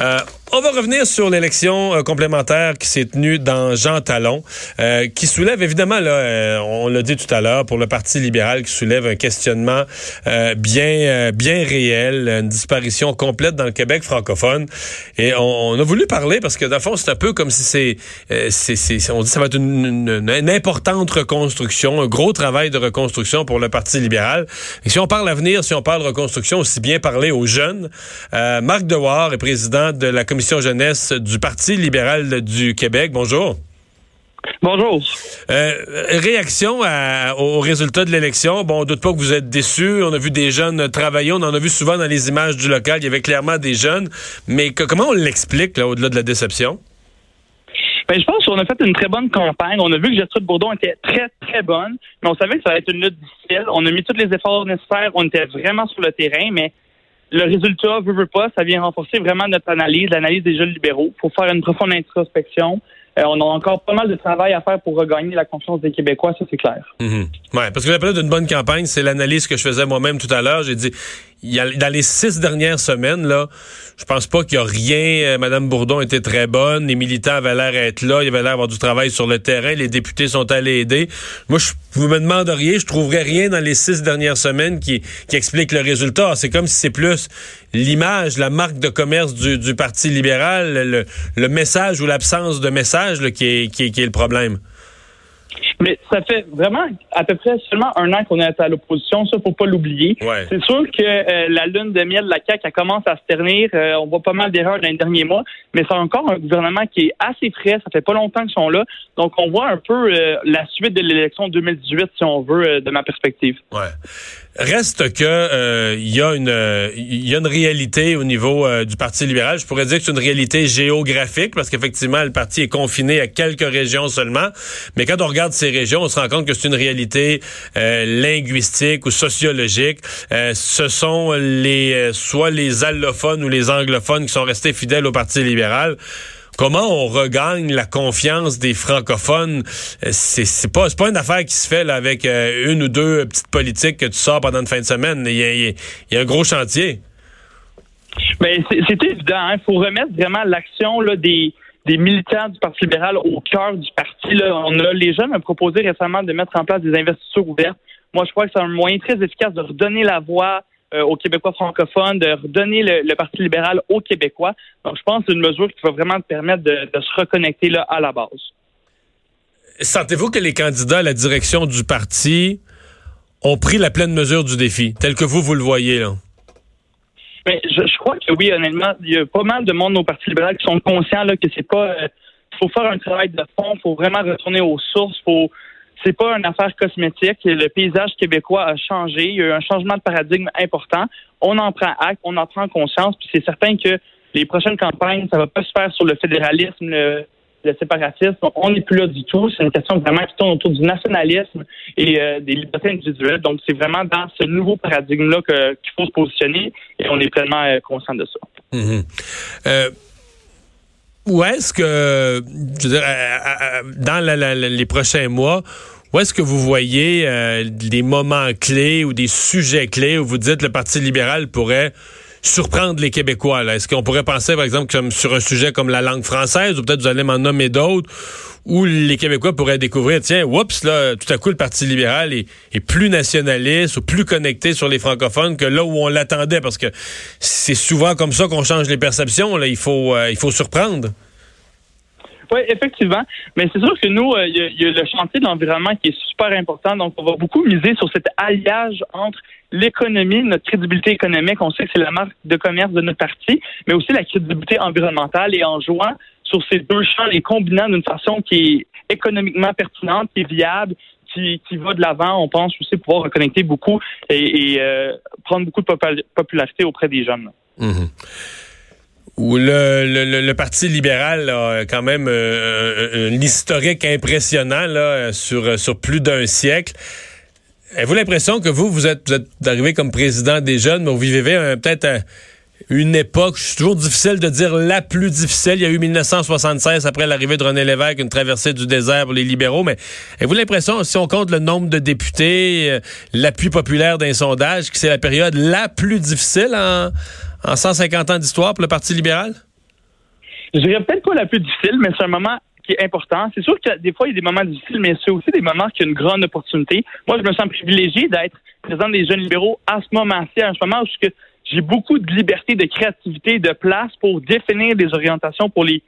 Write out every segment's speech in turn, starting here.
Euh, on va revenir sur l'élection euh, complémentaire qui s'est tenue dans Jean Talon, euh, qui soulève évidemment, là, euh, on l'a dit tout à l'heure, pour le Parti libéral, qui soulève un questionnement euh, bien, bien réel, une disparition complète dans le Québec francophone. Et on, on a voulu parler parce que, dans le fond, c'est un peu comme si c'est, c'est, on dit ça va être une, une, une, importante reconstruction, un gros travail de reconstruction pour le Parti libéral. Et si on parle avenir, si on parle reconstruction, aussi bien parler aux jeunes. Marc Dewar est président de la jeunesse du Parti libéral du Québec. Bonjour. Bonjour. Euh, réaction à, aux résultats de l'élection. Bon, on doute pas que vous êtes déçus. On a vu des jeunes travailler. On en a vu souvent dans les images du local. Il y avait clairement des jeunes. Mais que, comment on l'explique, au-delà de la déception? Ben, je pense qu'on a fait une très bonne campagne. On a vu que Gertrude Bourdon était très, très bonne. Mais on savait que ça allait être une lutte difficile. On a mis tous les efforts nécessaires. On était vraiment sur le terrain. Mais le résultat, veut, veut pas, ça vient renforcer vraiment notre analyse, l'analyse des jeunes libéraux. Il faut faire une profonde introspection. Euh, on a encore pas mal de travail à faire pour regagner la confiance des Québécois, ça c'est clair. Mm-hmm. Ouais, parce que la période d'une bonne campagne, c'est l'analyse que je faisais moi-même tout à l'heure. J'ai dit, dans les six dernières semaines, là, je pense pas qu'il y a rien. Euh, Madame Bourdon était très bonne. Les militants avaient l'air d'être là. Il avait l'air d'avoir du travail sur le terrain. Les députés sont allés aider. Moi, je, vous me demanderiez, je trouverais rien dans les six dernières semaines qui, explique le résultat. C'est comme si c'est plus l'image, la marque de commerce du, Parti libéral, le message ou l'absence de message là, qui, est, qui, est, qui est le problème. Mais ça fait vraiment à peu près seulement un an qu'on est à l'opposition, ça faut pas l'oublier. Ouais. C'est sûr que euh, la lune de miel de la CAQ elle commence à se ternir. Euh, on voit pas mal d'erreurs dans les derniers mois, mais c'est encore un gouvernement qui est assez frais. Ça fait pas longtemps qu'ils sont là, donc on voit un peu euh, la suite de l'élection 2018 si on veut de ma perspective. Ouais. Reste que euh, il y a une y a une réalité au niveau euh, du Parti libéral. Je pourrais dire que c'est une réalité géographique parce qu'effectivement le parti est confiné à quelques régions seulement. Mais quand on regarde ces régions, on se rend compte que c'est une réalité euh, linguistique ou sociologique. ce sont les soit les allophones ou les anglophones qui sont restés fidèles au Parti libéral comment on regagne la confiance des francophones, c'est, c'est pas c'est pas une affaire qui se fait là, avec euh, une ou deux petites politiques que tu sors pendant une fin de semaine. Il y a, il y a un gros chantier. Mais c'est, c'est évident. Il hein? faut remettre vraiment l'action des des militants du Parti libéral au cœur du parti. Là. On a les jeunes ont proposé récemment de mettre en place des investitures ouvertes. Moi, je crois que c'est un moyen très efficace de redonner la voix euh, aux Québécois francophones, de redonner le, le, Parti libéral aux Québécois. Donc, je pense que c'est une mesure qui va vraiment te permettre de, de se reconnecter là, à la base. Sentez-vous que les candidats à la direction du parti ont pris la pleine mesure du défi, tel que vous, vous le voyez, là? Mais je, je crois que oui, honnêtement, il y a pas mal de monde au Parti libéral qui sont conscients là, que c'est pas. Il euh, faut faire un travail de fond, il faut vraiment retourner aux sources, faut c'est pas une affaire cosmétique. Le paysage québécois a changé. Il y a eu un changement de paradigme important. On en prend acte, on en prend conscience. Puis c'est certain que les prochaines campagnes, ça va pas se faire sur le fédéralisme, le, séparatisme. On n'est plus là du tout. C'est une question vraiment qui tourne autour du nationalisme et euh, des libertés individuelles. Donc c'est vraiment dans ce nouveau paradigme-là qu'il faut se positionner et on est pleinement euh, conscient de ça. Mmh. Euh où est-ce que, dans les prochains mois, où est-ce que vous voyez euh, des moments clés ou des sujets clés où vous dites le Parti libéral pourrait surprendre les Québécois? Est-ce qu'on pourrait penser, par exemple, sur un sujet comme la langue française, ou peut-être vous allez m'en nommer d'autres, où les Québécois pourraient découvrir, tiens, oups, là, tout à coup, le Parti libéral est, est, plus nationaliste ou plus connecté sur les francophones que là où on l'attendait, parce que c'est souvent comme ça qu'on change les perceptions. Là. Il, faut, euh, il faut surprendre. Oui, effectivement. Mais c'est sûr que nous, il euh, y, y, a le chantier de l'environnement qui est super important. Donc, on va beaucoup miser sur cet alliage entre l'économie, notre crédibilité économique. On sait que c'est la marque de commerce de notre parti, mais aussi la crédibilité environnementale. Et en jouant sur ces deux champs, les combinant d'une façon qui est économiquement pertinente, qui est viable, qui, va de l'avant, on pense aussi pouvoir reconnecter beaucoup et, euh, prendre beaucoup de popularité auprès des jeunes. Mmh. Où le, le, le, Parti libéral a quand même euh, un, historique impressionnant là, sur, sur plus d'un siècle. Avez-vous l'impression que vous, vous êtes, vous êtes arrivé comme président des jeunes, mais vous vivez peut-être une époque, c'est toujours difficile de dire la plus difficile. Il y a eu 1976 après l'arrivée de René Lévesque, une traversée du désert pour les libéraux, mais avez-vous l'impression, si on compte le nombre de députés, euh, l'appui populaire d'un sondage, que c'est la période la plus difficile en, en 150 ans d'histoire pour le Parti libéral? Je dirais peut-être pas la plus difficile, mais c'est un moment qui est important. C'est sûr que des fois, il y a des moments difficiles, mais c'est aussi des moments qui ont une grande opportunité. Moi, je me sens privilégié d'être président des jeunes libéraux à ce moment-ci, à ce moment où j'ai beaucoup de liberté, de créativité, de place pour définir des orientations pour les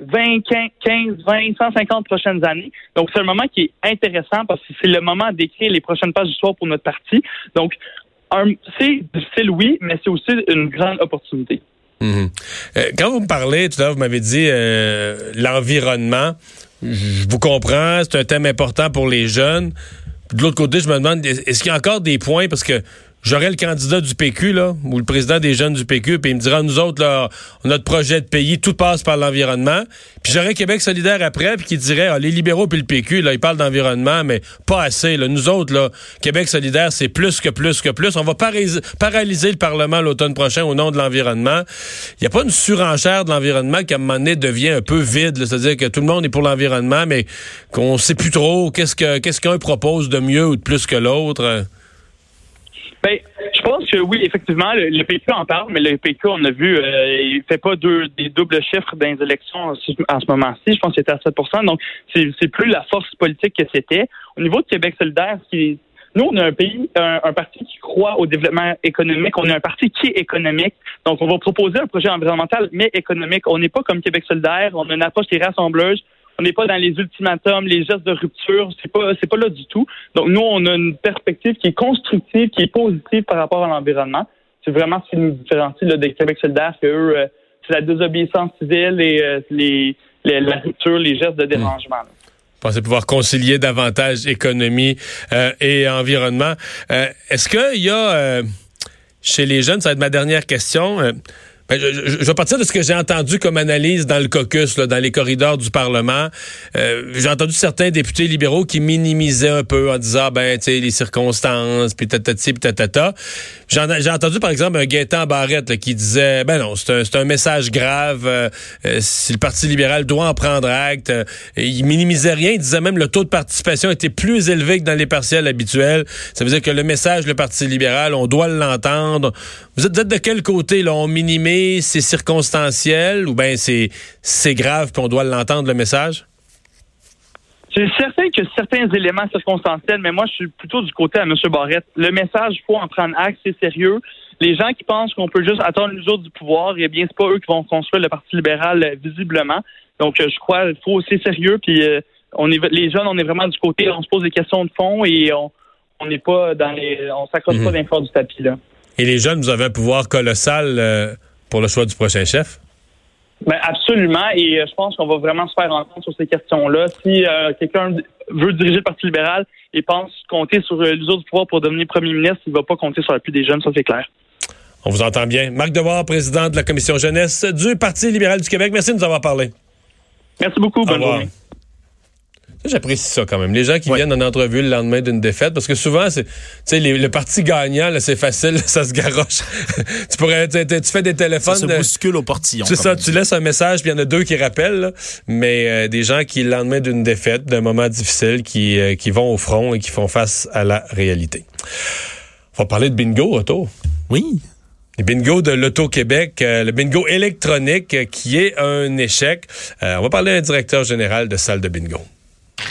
20, 15, 20, 150 prochaines années. Donc, c'est un moment qui est intéressant parce que c'est le moment d'écrire les prochaines pages d'histoire pour notre parti. Donc, c'est difficile, oui, mais c'est aussi une grande opportunité. Mhm. Euh, quand vous me parlez, tout à l'heure, vous m'avez dit euh, l'environnement. Je vous comprends, c'est un thème important pour les jeunes. De l'autre côté, je me demande, est-ce qu'il y a encore des points, parce que j'aurais le candidat du PQ, là, ou le président des jeunes du PQ, puis il me dira, nous autres, là, notre projet de pays, tout passe par l'environnement. Puis j'aurais Québec solidaire après, puis qui dirait, ah, les libéraux puis le PQ, là, ils parlent d'environnement, mais pas assez. Là. Nous autres, là, Québec solidaire, c'est plus que plus que plus. On va paralyser le Parlement l'automne prochain au nom de l'environnement. Il n'y a pas une surenchère de l'environnement qui, à un moment donné, devient un peu vide. C'est-à-dire que tout le monde est pour l'environnement, mais qu'on sait plus trop qu'est-ce que qu'est-ce qu'un propose de mieux ou de plus que l'autre. Ben, je pense que oui, effectivement, le, PQ en parle, mais le PQ, on a vu, euh, il fait pas deux, des doubles chiffres dans les élections en ce moment-ci. Je pense qu'il était à 7% Donc, c'est plus la force politique que c'était. Au niveau de Québec solidaire, nous, on est un pays, un, parti qui croit au développement économique. On est un parti qui est économique. Donc, on va proposer un projet environnemental, mais économique. On n'est pas comme Québec solidaire. On a une approche qui. On n'est pas dans les ultimatums, les gestes de rupture. C'est pas, c'est pas là du tout. Donc, nous, on a une perspective qui est constructive, qui est positive par rapport à l'environnement. C'est vraiment ce qui nous différencie là, des Québec solidaire, que eux, euh, c'est la désobéissance civile et euh, les, la rupture, les gestes de hmm. dérangement. Vous pensez pouvoir concilier davantage économie euh, et environnement. Est-ce qu'il y a chez les jeunes, ça va être ma dernière question, ben, je, vais partir de ce que j'ai entendu comme analyse dans le caucus, là, dans les corridors du Parlement. Euh, j'ai entendu certains députés libéraux qui minimisaient un peu en disant, ben, tu sais, les circonstances, puis tatati, puis tatata. J'ai entendu, par exemple, un Gaétan Barrette qui disait, ben non, c'est un, un, message grave. Euh, euh, si le Parti libéral doit en prendre acte, il minimisait rien. Il disait même le taux de participation était plus élevé que dans les partiels habituels. Ça veut dire que le message, le Parti libéral, on doit l'entendre. Vous êtes, de quel côté, là? On minimise, c'est circonstanciel ou bien c'est, c'est grave puis on doit l'entendre, le message? C'est certain que certains éléments circonstanciels, mais moi, je suis plutôt du côté à M. Barrette. Le message, il faut en prendre acte, c'est sérieux. Les gens qui pensent qu'on peut juste attendre l'usure du pouvoir, eh bien, c'est pas eux qui vont construire le Parti libéral, euh, visiblement. Donc, euh, je crois qu'il faut aussi sérieux, puis euh, on est, les jeunes, on est vraiment du côté, on se pose des questions de fond et on n'est pas dans les, on s'accroche pas mhm. dans du tapis, là. Et les jeunes, vous avez un pouvoir colossal euh, pour le choix du prochain chef? Ben absolument. Et euh, je pense qu'on va vraiment se faire entendre sur ces questions-là. Si euh, quelqu'un veut diriger le Parti libéral et pense compter sur l'usure du pouvoir pour devenir premier ministre, il ne va pas compter sur l'appui des jeunes, ça c'est clair. On vous entend bien. Marc Devoir, président de la commission jeunesse du Parti libéral du Québec. Merci de nous avoir parlé. Merci beaucoup. Bonne journée. J'apprécie ça quand même. Les gens qui viennent en entrevue le lendemain d'une défaite, parce que souvent, c'est, tu sais, le parti gagnant, c'est facile, ça se garoche. tu pourrais, tu fais des téléphones. Ça se bouscule au portillon. C'est ça, tu laisses un message, puis il y en a deux qui rappellent, mais euh, des gens qui, le lendemain d'une défaite, d'un moment difficile, qui, euh, qui vont au front et qui font face à la réalité. On va parler de bingo, Otto. Oui. Le bingo de l'Auto-Québec, euh, le bingo électronique qui est un échec. on va parler à un directeur général de salle de bingo.